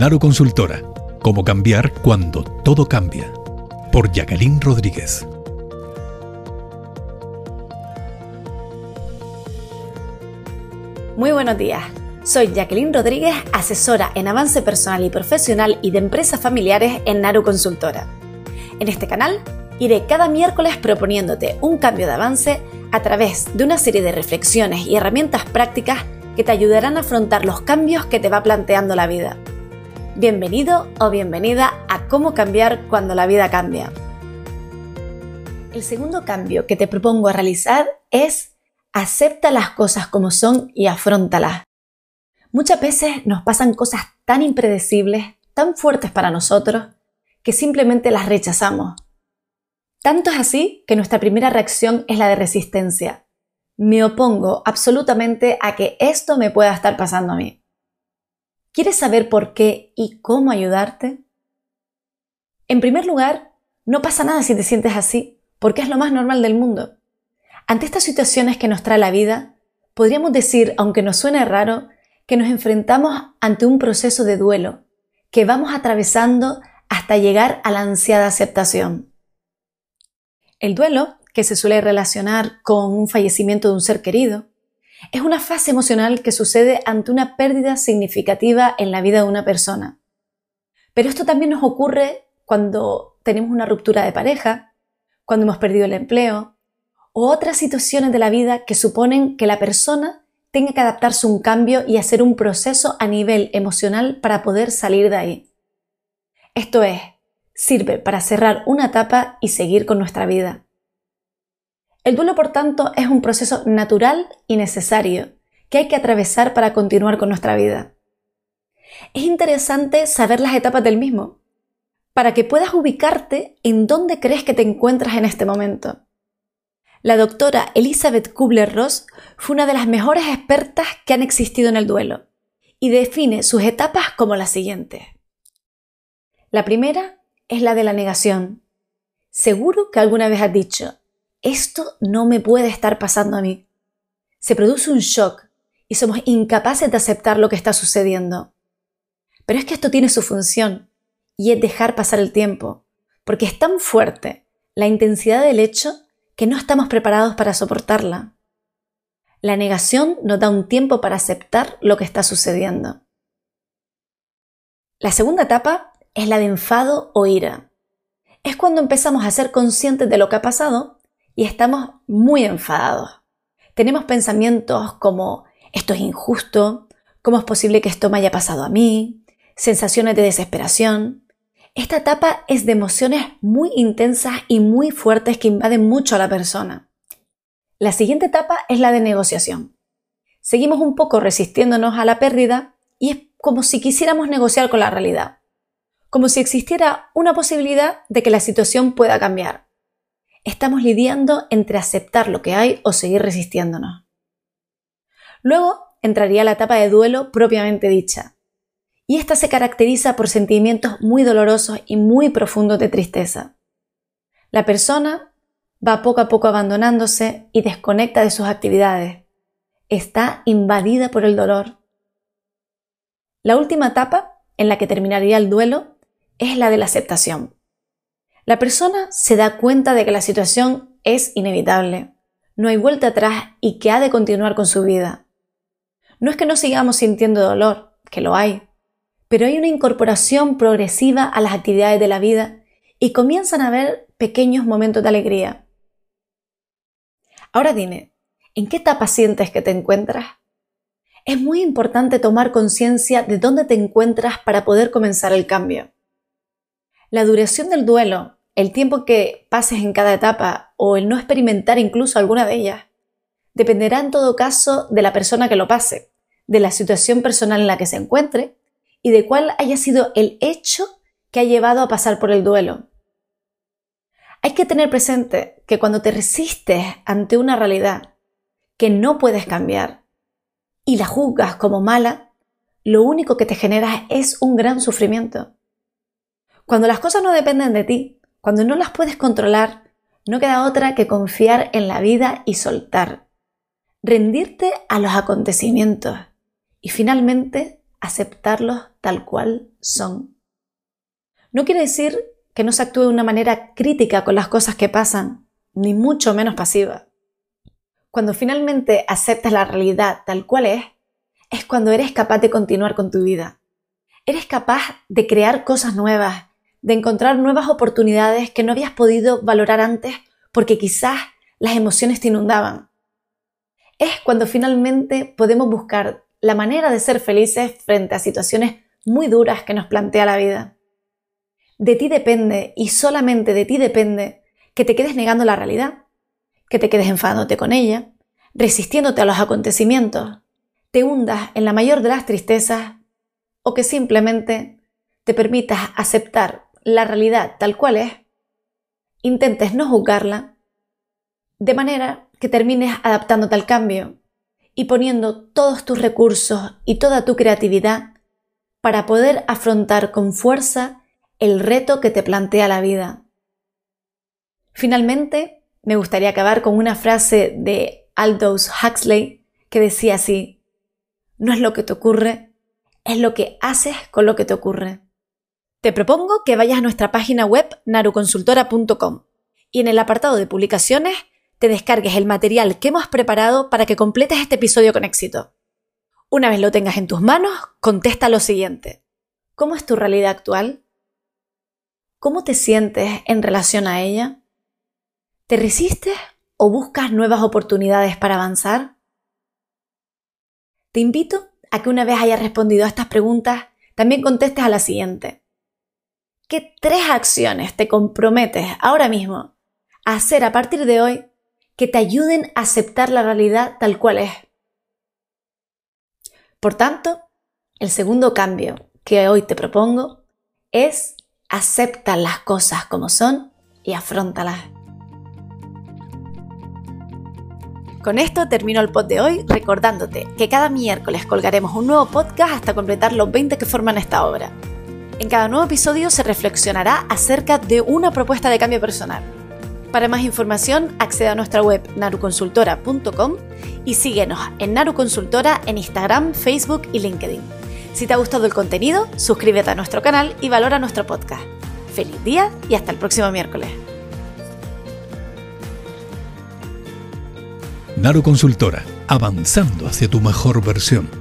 Naru Consultora. Cómo cambiar cuando todo cambia. Por Jacqueline Rodríguez. Muy buenos días. Soy Jacqueline Rodríguez, asesora en avance personal y profesional y de empresas familiares en Naru Consultora. En este canal iré cada miércoles proponiéndote un cambio de avance a través de una serie de reflexiones y herramientas prácticas que te ayudarán a afrontar los cambios que te va planteando la vida. Bienvenido o bienvenida a cómo cambiar cuando la vida cambia. El segundo cambio que te propongo realizar es acepta las cosas como son y afrontalas. Muchas veces nos pasan cosas tan impredecibles, tan fuertes para nosotros, que simplemente las rechazamos. Tanto es así que nuestra primera reacción es la de resistencia. Me opongo absolutamente a que esto me pueda estar pasando a mí. ¿Quieres saber por qué y cómo ayudarte? En primer lugar, no pasa nada si te sientes así, porque es lo más normal del mundo. Ante estas situaciones que nos trae la vida, podríamos decir, aunque nos suene raro, que nos enfrentamos ante un proceso de duelo, que vamos atravesando hasta llegar a la ansiada aceptación. El duelo, que se suele relacionar con un fallecimiento de un ser querido, es una fase emocional que sucede ante una pérdida significativa en la vida de una persona. Pero esto también nos ocurre cuando tenemos una ruptura de pareja, cuando hemos perdido el empleo o otras situaciones de la vida que suponen que la persona tenga que adaptarse a un cambio y hacer un proceso a nivel emocional para poder salir de ahí. Esto es, sirve para cerrar una etapa y seguir con nuestra vida. El duelo, por tanto, es un proceso natural y necesario que hay que atravesar para continuar con nuestra vida. Es interesante saber las etapas del mismo, para que puedas ubicarte en dónde crees que te encuentras en este momento. La doctora Elizabeth Kubler-Ross fue una de las mejores expertas que han existido en el duelo y define sus etapas como las siguientes. La primera es la de la negación. Seguro que alguna vez has dicho, esto no me puede estar pasando a mí. Se produce un shock y somos incapaces de aceptar lo que está sucediendo. Pero es que esto tiene su función y es dejar pasar el tiempo, porque es tan fuerte la intensidad del hecho que no estamos preparados para soportarla. La negación nos da un tiempo para aceptar lo que está sucediendo. La segunda etapa es la de enfado o ira. Es cuando empezamos a ser conscientes de lo que ha pasado y estamos muy enfadados. Tenemos pensamientos como esto es injusto, cómo es posible que esto me haya pasado a mí, sensaciones de desesperación. Esta etapa es de emociones muy intensas y muy fuertes que invaden mucho a la persona. La siguiente etapa es la de negociación. Seguimos un poco resistiéndonos a la pérdida y es como si quisiéramos negociar con la realidad, como si existiera una posibilidad de que la situación pueda cambiar estamos lidiando entre aceptar lo que hay o seguir resistiéndonos. Luego entraría la etapa de duelo propiamente dicha, y esta se caracteriza por sentimientos muy dolorosos y muy profundos de tristeza. La persona va poco a poco abandonándose y desconecta de sus actividades. Está invadida por el dolor. La última etapa en la que terminaría el duelo es la de la aceptación. La persona se da cuenta de que la situación es inevitable, no hay vuelta atrás y que ha de continuar con su vida. No es que no sigamos sintiendo dolor, que lo hay, pero hay una incorporación progresiva a las actividades de la vida y comienzan a haber pequeños momentos de alegría. Ahora dime, ¿en qué etapa sientes que te encuentras? Es muy importante tomar conciencia de dónde te encuentras para poder comenzar el cambio. La duración del duelo, el tiempo que pases en cada etapa o el no experimentar incluso alguna de ellas, dependerá en todo caso de la persona que lo pase, de la situación personal en la que se encuentre y de cuál haya sido el hecho que ha llevado a pasar por el duelo. Hay que tener presente que cuando te resistes ante una realidad que no puedes cambiar y la juzgas como mala, lo único que te genera es un gran sufrimiento. Cuando las cosas no dependen de ti, cuando no las puedes controlar, no queda otra que confiar en la vida y soltar, rendirte a los acontecimientos y finalmente aceptarlos tal cual son. No quiere decir que no se actúe de una manera crítica con las cosas que pasan, ni mucho menos pasiva. Cuando finalmente aceptas la realidad tal cual es, es cuando eres capaz de continuar con tu vida. Eres capaz de crear cosas nuevas, de encontrar nuevas oportunidades que no habías podido valorar antes porque quizás las emociones te inundaban. Es cuando finalmente podemos buscar la manera de ser felices frente a situaciones muy duras que nos plantea la vida. De ti depende, y solamente de ti depende, que te quedes negando la realidad, que te quedes enfadándote con ella, resistiéndote a los acontecimientos, te hundas en la mayor de las tristezas o que simplemente te permitas aceptar la realidad tal cual es, intentes no juzgarla, de manera que termines adaptándote al cambio y poniendo todos tus recursos y toda tu creatividad para poder afrontar con fuerza el reto que te plantea la vida. Finalmente, me gustaría acabar con una frase de Aldous Huxley que decía así, no es lo que te ocurre, es lo que haces con lo que te ocurre. Te propongo que vayas a nuestra página web naruconsultora.com y en el apartado de publicaciones te descargues el material que hemos preparado para que completes este episodio con éxito. Una vez lo tengas en tus manos, contesta lo siguiente. ¿Cómo es tu realidad actual? ¿Cómo te sientes en relación a ella? ¿Te resistes o buscas nuevas oportunidades para avanzar? Te invito a que una vez hayas respondido a estas preguntas, también contestes a la siguiente. ¿Qué tres acciones te comprometes ahora mismo a hacer a partir de hoy que te ayuden a aceptar la realidad tal cual es? Por tanto, el segundo cambio que hoy te propongo es aceptar las cosas como son y afrontalas. Con esto termino el pod de hoy recordándote que cada miércoles colgaremos un nuevo podcast hasta completar los 20 que forman esta obra. En cada nuevo episodio se reflexionará acerca de una propuesta de cambio personal. Para más información, accede a nuestra web naruconsultora.com y síguenos en Naru Consultora en Instagram, Facebook y LinkedIn. Si te ha gustado el contenido, suscríbete a nuestro canal y valora nuestro podcast. Feliz día y hasta el próximo miércoles. Naru Consultora, avanzando hacia tu mejor versión.